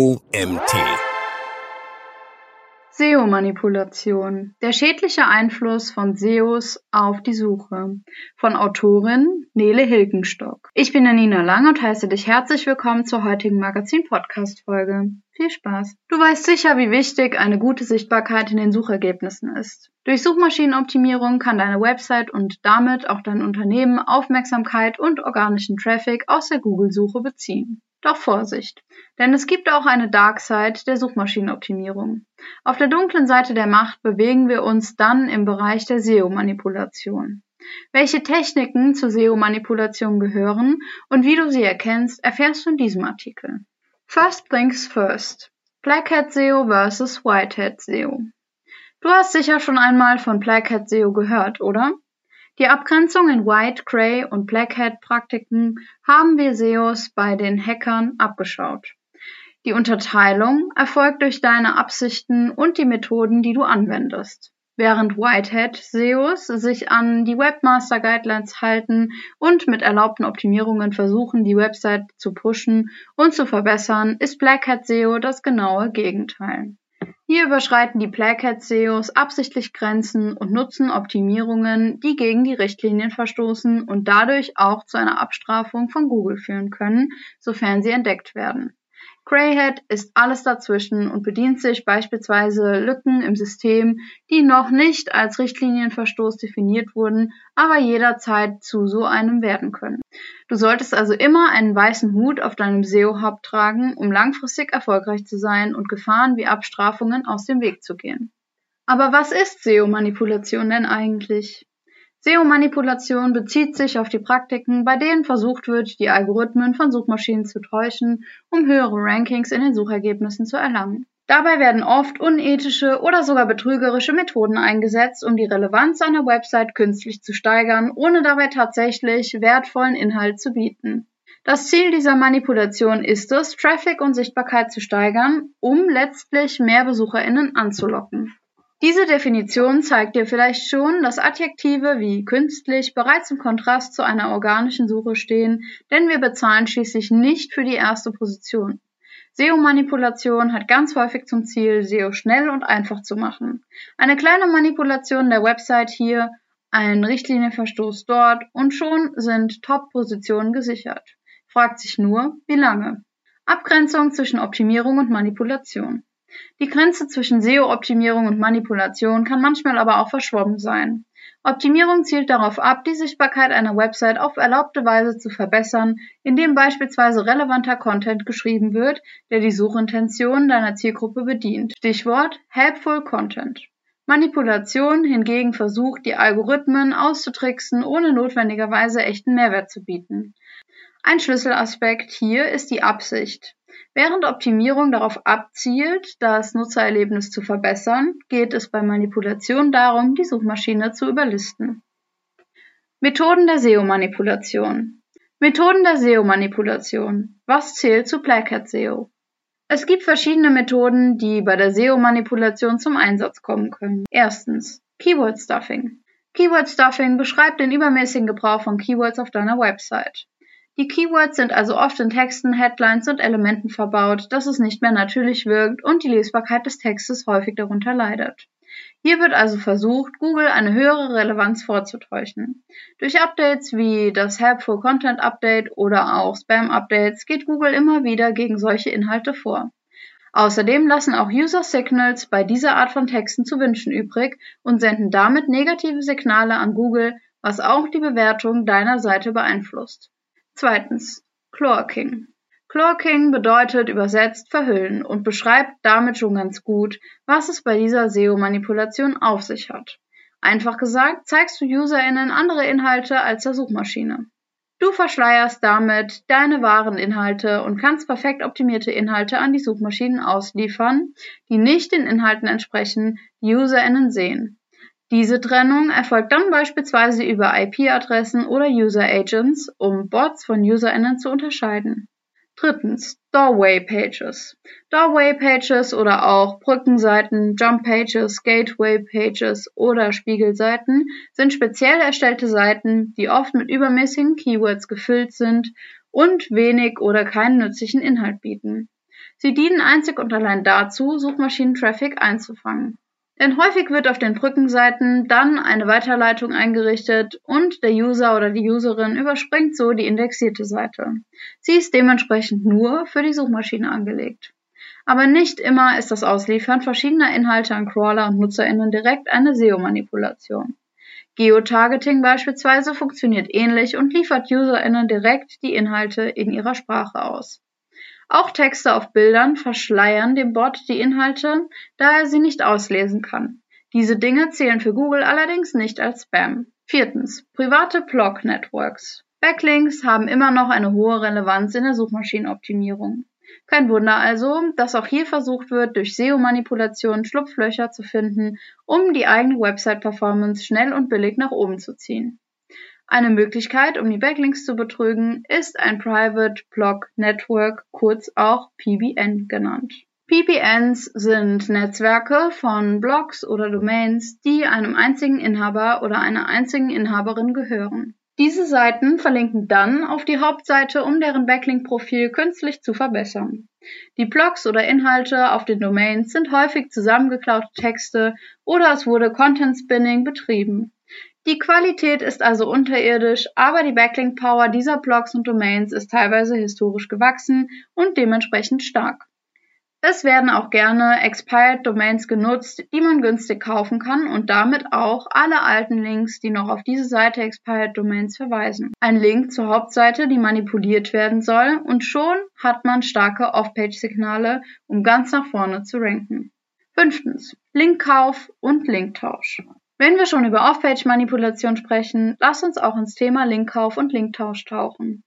OMT. SEO-Manipulation. Der schädliche Einfluss von SEOs auf die Suche. Von Autorin Nele Hilgenstock. Ich bin Janina Lang und heiße dich herzlich willkommen zur heutigen Magazin-Podcast-Folge. Viel Spaß. Du weißt sicher, wie wichtig eine gute Sichtbarkeit in den Suchergebnissen ist. Durch Suchmaschinenoptimierung kann deine Website und damit auch dein Unternehmen Aufmerksamkeit und organischen Traffic aus der Google-Suche beziehen. Doch Vorsicht, denn es gibt auch eine Dark Side der Suchmaschinenoptimierung. Auf der dunklen Seite der Macht bewegen wir uns dann im Bereich der SEO-Manipulation. Welche Techniken zur SEO-Manipulation gehören und wie du sie erkennst, erfährst du in diesem Artikel. First things first. Black Hat SEO versus White Hat SEO. Du hast sicher schon einmal von Black Hat SEO gehört, oder? Die Abgrenzung in White, Gray und Black Hat Praktiken haben wir SEOs bei den Hackern abgeschaut. Die Unterteilung erfolgt durch deine Absichten und die Methoden, die du anwendest. Während Whitehead SEOs sich an die Webmaster Guidelines halten und mit erlaubten Optimierungen versuchen, die Website zu pushen und zu verbessern, ist Black Hat SEO das genaue Gegenteil. Hier überschreiten die Black Hat SEOs absichtlich Grenzen und nutzen Optimierungen, die gegen die Richtlinien verstoßen und dadurch auch zu einer Abstrafung von Google führen können, sofern sie entdeckt werden. Greyhead ist alles dazwischen und bedient sich beispielsweise Lücken im System, die noch nicht als Richtlinienverstoß definiert wurden, aber jederzeit zu so einem werden können. Du solltest also immer einen weißen Hut auf deinem SEO-Hub tragen, um langfristig erfolgreich zu sein und Gefahren wie Abstrafungen aus dem Weg zu gehen. Aber was ist SEO-Manipulation denn eigentlich? SEO-Manipulation bezieht sich auf die Praktiken, bei denen versucht wird, die Algorithmen von Suchmaschinen zu täuschen, um höhere Rankings in den Suchergebnissen zu erlangen. Dabei werden oft unethische oder sogar betrügerische Methoden eingesetzt, um die Relevanz einer Website künstlich zu steigern, ohne dabei tatsächlich wertvollen Inhalt zu bieten. Das Ziel dieser Manipulation ist es, Traffic und Sichtbarkeit zu steigern, um letztlich mehr Besucherinnen anzulocken. Diese Definition zeigt dir vielleicht schon, dass Adjektive wie künstlich bereits im Kontrast zu einer organischen Suche stehen, denn wir bezahlen schließlich nicht für die erste Position. SEO-Manipulation hat ganz häufig zum Ziel, SEO schnell und einfach zu machen. Eine kleine Manipulation der Website hier, ein Richtlinienverstoß dort und schon sind Top-Positionen gesichert. Fragt sich nur, wie lange? Abgrenzung zwischen Optimierung und Manipulation. Die Grenze zwischen SEO-Optimierung und Manipulation kann manchmal aber auch verschwommen sein. Optimierung zielt darauf ab, die Sichtbarkeit einer Website auf erlaubte Weise zu verbessern, indem beispielsweise relevanter Content geschrieben wird, der die Suchintention deiner Zielgruppe bedient. Stichwort Helpful Content. Manipulation hingegen versucht, die Algorithmen auszutricksen, ohne notwendigerweise echten Mehrwert zu bieten. Ein Schlüsselaspekt hier ist die Absicht. Während Optimierung darauf abzielt, das Nutzererlebnis zu verbessern, geht es bei Manipulation darum, die Suchmaschine zu überlisten. Methoden der SEO-Manipulation Methoden der SEO-Manipulation. Was zählt zu Black Hat SEO? Es gibt verschiedene Methoden, die bei der SEO-Manipulation zum Einsatz kommen können. Erstens Keyword Stuffing. Keyword Stuffing beschreibt den übermäßigen Gebrauch von Keywords auf deiner Website. Die Keywords sind also oft in Texten, Headlines und Elementen verbaut, dass es nicht mehr natürlich wirkt und die Lesbarkeit des Textes häufig darunter leidet. Hier wird also versucht, Google eine höhere Relevanz vorzutäuschen. Durch Updates wie das Helpful Content Update oder auch Spam Updates geht Google immer wieder gegen solche Inhalte vor. Außerdem lassen auch User Signals bei dieser Art von Texten zu wünschen übrig und senden damit negative Signale an Google, was auch die Bewertung deiner Seite beeinflusst. Zweitens Chlorking. Chlorking bedeutet übersetzt verhüllen und beschreibt damit schon ganz gut, was es bei dieser SEO-Manipulation auf sich hat. Einfach gesagt, zeigst du UserInnen andere Inhalte als der Suchmaschine. Du verschleierst damit deine wahren Inhalte und kannst perfekt optimierte Inhalte an die Suchmaschinen ausliefern, die nicht den Inhalten entsprechen, die UserInnen sehen. Diese Trennung erfolgt dann beispielsweise über IP-Adressen oder User Agents, um Bots von UserInnen zu unterscheiden. Drittens, Doorway Pages. Doorway Pages oder auch Brückenseiten, Jump Pages, Gateway Pages oder Spiegelseiten sind speziell erstellte Seiten, die oft mit übermäßigen Keywords gefüllt sind und wenig oder keinen nützlichen Inhalt bieten. Sie dienen einzig und allein dazu, Suchmaschinentraffic einzufangen. Denn häufig wird auf den Brückenseiten dann eine Weiterleitung eingerichtet und der User oder die Userin überspringt so die indexierte Seite. Sie ist dementsprechend nur für die Suchmaschine angelegt. Aber nicht immer ist das Ausliefern verschiedener Inhalte an Crawler und NutzerInnen direkt eine SEO-Manipulation. Geotargeting beispielsweise funktioniert ähnlich und liefert UserInnen direkt die Inhalte in ihrer Sprache aus. Auch Texte auf Bildern verschleiern dem Bot die Inhalte, da er sie nicht auslesen kann. Diese Dinge zählen für Google allerdings nicht als Spam. Viertens. Private Blog Networks. Backlinks haben immer noch eine hohe Relevanz in der Suchmaschinenoptimierung. Kein Wunder also, dass auch hier versucht wird, durch SEO-Manipulation Schlupflöcher zu finden, um die eigene Website-Performance schnell und billig nach oben zu ziehen. Eine Möglichkeit, um die Backlinks zu betrügen, ist ein Private Block Network, kurz auch PBN genannt. PBNs sind Netzwerke von Blogs oder Domains, die einem einzigen Inhaber oder einer einzigen Inhaberin gehören. Diese Seiten verlinken dann auf die Hauptseite, um deren Backlink-Profil künstlich zu verbessern. Die Blogs oder Inhalte auf den Domains sind häufig zusammengeklaute Texte oder es wurde Content Spinning betrieben. Die Qualität ist also unterirdisch, aber die Backlink-Power dieser Blogs und Domains ist teilweise historisch gewachsen und dementsprechend stark. Es werden auch gerne Expired Domains genutzt, die man günstig kaufen kann und damit auch alle alten Links, die noch auf diese Seite Expired Domains verweisen. Ein Link zur Hauptseite, die manipuliert werden soll und schon hat man starke Off-Page-Signale, um ganz nach vorne zu ranken. Fünftens. Linkkauf und Linktausch. Wenn wir schon über Off-Page-Manipulation sprechen, lasst uns auch ins Thema Linkkauf und Linktausch tauchen.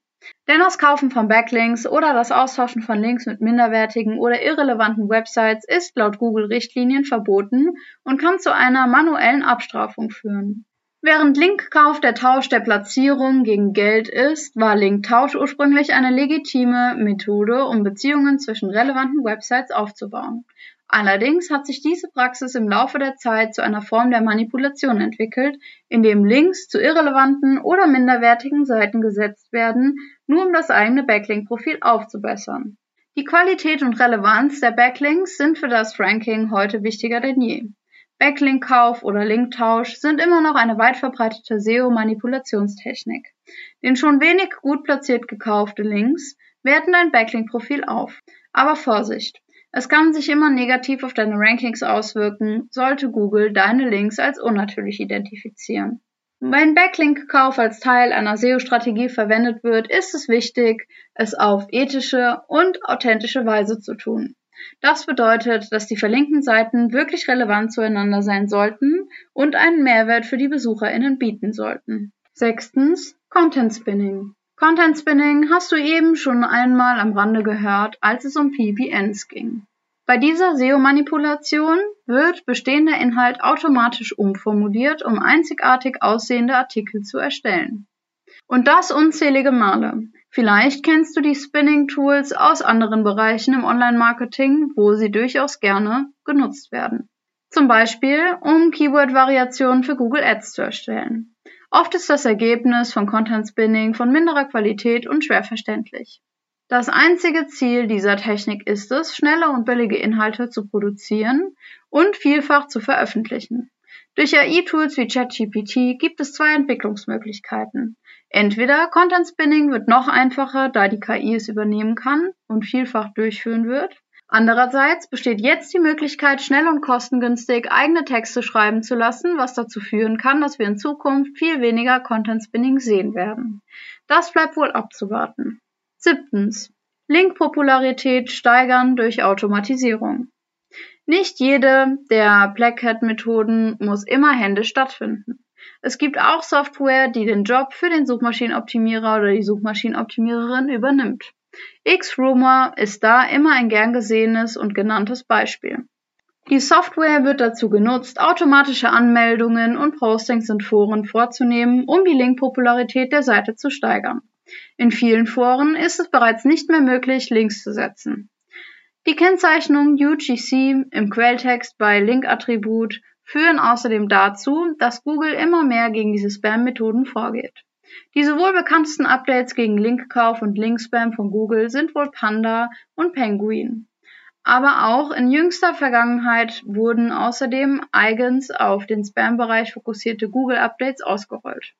Denn das Kaufen von Backlinks oder das Austauschen von Links mit minderwertigen oder irrelevanten Websites ist laut Google-Richtlinien verboten und kann zu einer manuellen Abstrafung führen. Während Linkkauf der Tausch der Platzierung gegen Geld ist, war Linktausch ursprünglich eine legitime Methode, um Beziehungen zwischen relevanten Websites aufzubauen. Allerdings hat sich diese Praxis im Laufe der Zeit zu einer Form der Manipulation entwickelt, in dem Links zu irrelevanten oder minderwertigen Seiten gesetzt werden, nur um das eigene Backlink-Profil aufzubessern. Die Qualität und Relevanz der Backlinks sind für das Ranking heute wichtiger denn je. Backlink-Kauf oder Linktausch sind immer noch eine weit verbreitete SEO-Manipulationstechnik. Denn schon wenig gut platziert gekaufte Links werten dein Backlink-Profil auf. Aber Vorsicht! Es kann sich immer negativ auf deine Rankings auswirken, sollte Google deine Links als unnatürlich identifizieren. Wenn Backlink-Kauf als Teil einer SEO-Strategie verwendet wird, ist es wichtig, es auf ethische und authentische Weise zu tun. Das bedeutet, dass die verlinkten Seiten wirklich relevant zueinander sein sollten und einen Mehrwert für die BesucherInnen bieten sollten. Sechstens, Content Spinning. Content Spinning hast du eben schon einmal am Rande gehört, als es um PBNs ging. Bei dieser SEO-Manipulation wird bestehender Inhalt automatisch umformuliert, um einzigartig aussehende Artikel zu erstellen. Und das unzählige Male. Vielleicht kennst du die Spinning-Tools aus anderen Bereichen im Online-Marketing, wo sie durchaus gerne genutzt werden. Zum Beispiel, um Keyword-Variationen für Google Ads zu erstellen. Oft ist das Ergebnis von Content Spinning von minderer Qualität und schwer verständlich. Das einzige Ziel dieser Technik ist es, schnelle und billige Inhalte zu produzieren und vielfach zu veröffentlichen. Durch AI-Tools wie ChatGPT gibt es zwei Entwicklungsmöglichkeiten. Entweder Content Spinning wird noch einfacher, da die KI es übernehmen kann und vielfach durchführen wird, Andererseits besteht jetzt die Möglichkeit, schnell und kostengünstig eigene Texte schreiben zu lassen, was dazu führen kann, dass wir in Zukunft viel weniger Content Spinning sehen werden. Das bleibt wohl abzuwarten. Siebtens. Link-Popularität steigern durch Automatisierung. Nicht jede der Black Hat Methoden muss immer händisch stattfinden. Es gibt auch Software, die den Job für den Suchmaschinenoptimierer oder die Suchmaschinenoptimiererin übernimmt. X-Rumor ist da immer ein gern gesehenes und genanntes Beispiel. Die Software wird dazu genutzt, automatische Anmeldungen und Postings in Foren vorzunehmen, um die Link-Popularität der Seite zu steigern. In vielen Foren ist es bereits nicht mehr möglich, Links zu setzen. Die Kennzeichnung UGC im Quelltext bei Link-Attribut führen außerdem dazu, dass Google immer mehr gegen diese Spam-Methoden vorgeht. Die wohl bekanntesten Updates gegen Linkkauf und Linkspam von Google sind wohl Panda und Penguin. Aber auch in jüngster Vergangenheit wurden außerdem eigens auf den Spam-Bereich fokussierte Google-Updates ausgerollt.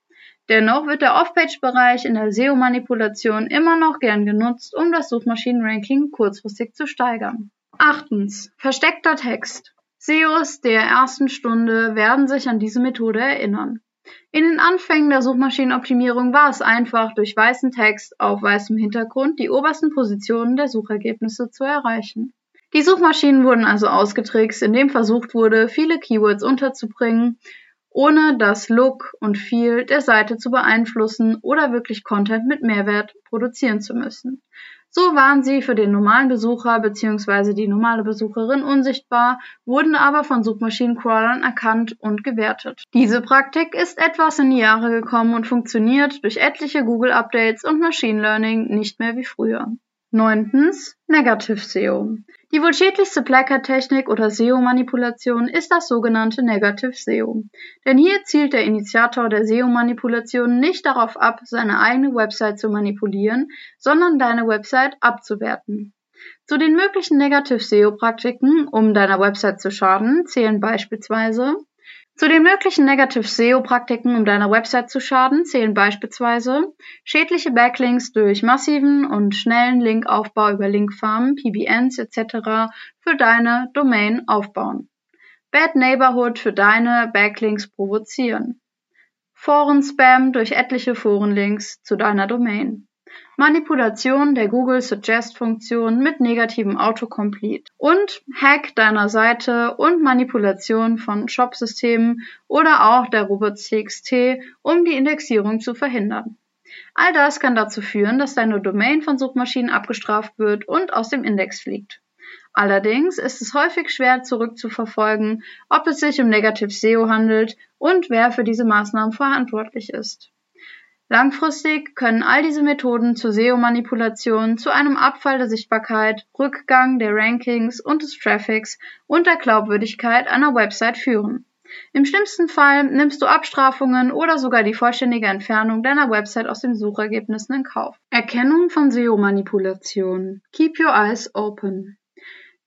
Dennoch wird der Off-Page-Bereich in der SEO-Manipulation immer noch gern genutzt, um das Suchmaschinen-Ranking kurzfristig zu steigern. Achtens. Versteckter Text. SEOs der ersten Stunde werden sich an diese Methode erinnern. In den Anfängen der Suchmaschinenoptimierung war es einfach, durch weißen Text auf weißem Hintergrund die obersten Positionen der Suchergebnisse zu erreichen. Die Suchmaschinen wurden also ausgetrickst, indem versucht wurde, viele Keywords unterzubringen, ohne das Look und Feel der Seite zu beeinflussen oder wirklich Content mit Mehrwert produzieren zu müssen. So waren sie für den normalen Besucher bzw. die normale Besucherin unsichtbar, wurden aber von Suchmaschinencrawlern erkannt und gewertet. Diese Praktik ist etwas in die Jahre gekommen und funktioniert durch etliche Google-Updates und Machine Learning nicht mehr wie früher. Neuntens Negative SEO. Die wohl schädlichste Placard-Technik oder SEO-Manipulation ist das sogenannte Negative SEO. Denn hier zielt der Initiator der SEO-Manipulation nicht darauf ab, seine eigene Website zu manipulieren, sondern deine Website abzuwerten. Zu den möglichen Negative SEO-Praktiken, um deiner Website zu schaden, zählen beispielsweise zu den möglichen Negative SEO-Praktiken, um deiner Website zu schaden, zählen beispielsweise schädliche Backlinks durch massiven und schnellen Linkaufbau über Linkfarmen, PBNs etc. für deine Domain aufbauen, Bad Neighborhood für deine Backlinks provozieren, Foren-Spam durch etliche Forenlinks zu deiner Domain, Manipulation der Google Suggest Funktion mit negativem Autocomplete und Hack deiner Seite und Manipulation von Shop-Systemen oder auch der Robots.txt, um die Indexierung zu verhindern. All das kann dazu führen, dass deine Domain von Suchmaschinen abgestraft wird und aus dem Index fliegt. Allerdings ist es häufig schwer zurückzuverfolgen, ob es sich um Negative SEO handelt und wer für diese Maßnahmen verantwortlich ist. Langfristig können all diese Methoden zur SEO-Manipulation zu einem Abfall der Sichtbarkeit, Rückgang der Rankings und des Traffics und der Glaubwürdigkeit einer Website führen. Im schlimmsten Fall nimmst du Abstrafungen oder sogar die vollständige Entfernung deiner Website aus den Suchergebnissen in Kauf. Erkennung von SEO-Manipulation. Keep your eyes open.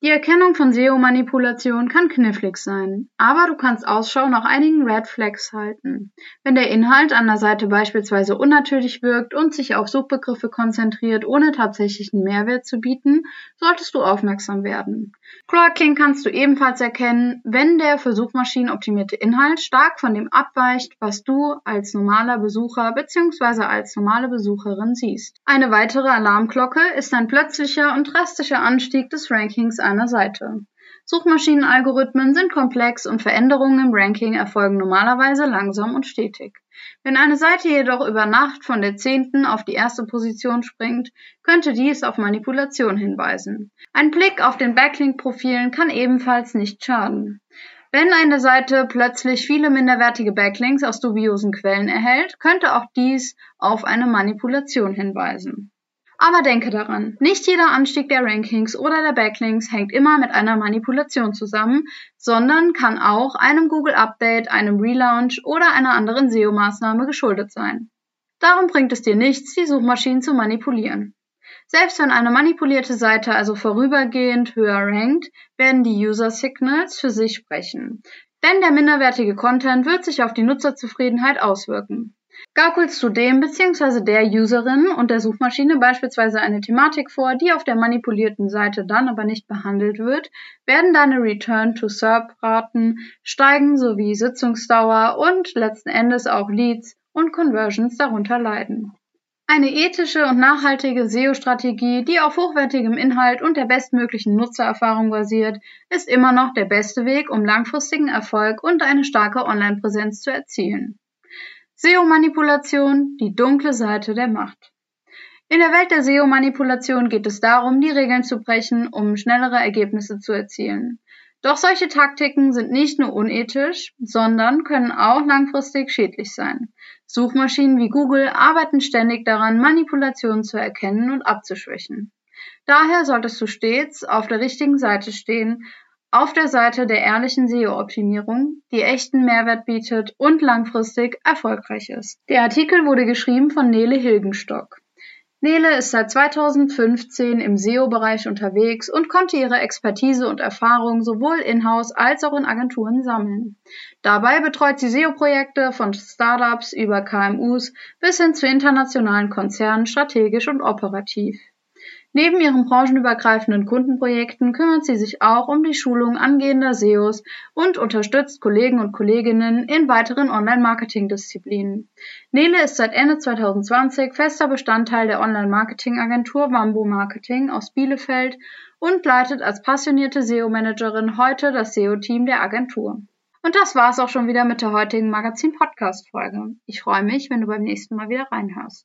Die Erkennung von SEO-Manipulation kann knifflig sein, aber du kannst Ausschau nach einigen Red Flags halten. Wenn der Inhalt an der Seite beispielsweise unnatürlich wirkt und sich auf Suchbegriffe konzentriert, ohne tatsächlichen Mehrwert zu bieten, solltest du aufmerksam werden. Crawling kannst du ebenfalls erkennen, wenn der für Suchmaschinen optimierte Inhalt stark von dem abweicht, was du als normaler Besucher bzw. als normale Besucherin siehst. Eine weitere Alarmglocke ist ein plötzlicher und drastischer Anstieg des Rankings einer Seite. Suchmaschinenalgorithmen sind komplex und Veränderungen im Ranking erfolgen normalerweise langsam und stetig. Wenn eine Seite jedoch über Nacht von der zehnten auf die erste Position springt, könnte dies auf Manipulation hinweisen. Ein Blick auf den Backlink-Profilen kann ebenfalls nicht schaden. Wenn eine Seite plötzlich viele minderwertige Backlinks aus dubiosen Quellen erhält, könnte auch dies auf eine Manipulation hinweisen. Aber denke daran, nicht jeder Anstieg der Rankings oder der Backlinks hängt immer mit einer Manipulation zusammen, sondern kann auch einem Google Update, einem Relaunch oder einer anderen SEO-Maßnahme geschuldet sein. Darum bringt es dir nichts, die Suchmaschinen zu manipulieren. Selbst wenn eine manipulierte Seite also vorübergehend höher rankt, werden die User Signals für sich sprechen. Denn der minderwertige Content wird sich auf die Nutzerzufriedenheit auswirken. Gaukelst du dem bzw. der Userin und der Suchmaschine beispielsweise eine Thematik vor, die auf der manipulierten Seite dann aber nicht behandelt wird, werden deine Return-to-SERP-Raten steigen sowie Sitzungsdauer und letzten Endes auch Leads und Conversions darunter leiden. Eine ethische und nachhaltige SEO-Strategie, die auf hochwertigem Inhalt und der bestmöglichen Nutzererfahrung basiert, ist immer noch der beste Weg, um langfristigen Erfolg und eine starke Online-Präsenz zu erzielen. SEO-Manipulation, die dunkle Seite der Macht. In der Welt der SEO-Manipulation geht es darum, die Regeln zu brechen, um schnellere Ergebnisse zu erzielen. Doch solche Taktiken sind nicht nur unethisch, sondern können auch langfristig schädlich sein. Suchmaschinen wie Google arbeiten ständig daran, Manipulationen zu erkennen und abzuschwächen. Daher solltest du stets auf der richtigen Seite stehen auf der Seite der ehrlichen SEO-Optimierung, die echten Mehrwert bietet und langfristig erfolgreich ist. Der Artikel wurde geschrieben von Nele Hilgenstock. Nele ist seit 2015 im SEO-Bereich unterwegs und konnte ihre Expertise und Erfahrung sowohl in-house als auch in Agenturen sammeln. Dabei betreut sie SEO-Projekte von Startups über KMUs bis hin zu internationalen Konzernen strategisch und operativ. Neben ihren branchenübergreifenden Kundenprojekten kümmert sie sich auch um die Schulung angehender SEOs und unterstützt Kollegen und Kolleginnen in weiteren Online-Marketing-Disziplinen. Nele ist seit Ende 2020 fester Bestandteil der Online-Marketing-Agentur Wambo Marketing aus Bielefeld und leitet als passionierte SEO-Managerin heute das SEO-Team der Agentur. Und das war's auch schon wieder mit der heutigen Magazin-Podcast-Folge. Ich freue mich, wenn du beim nächsten Mal wieder reinhörst.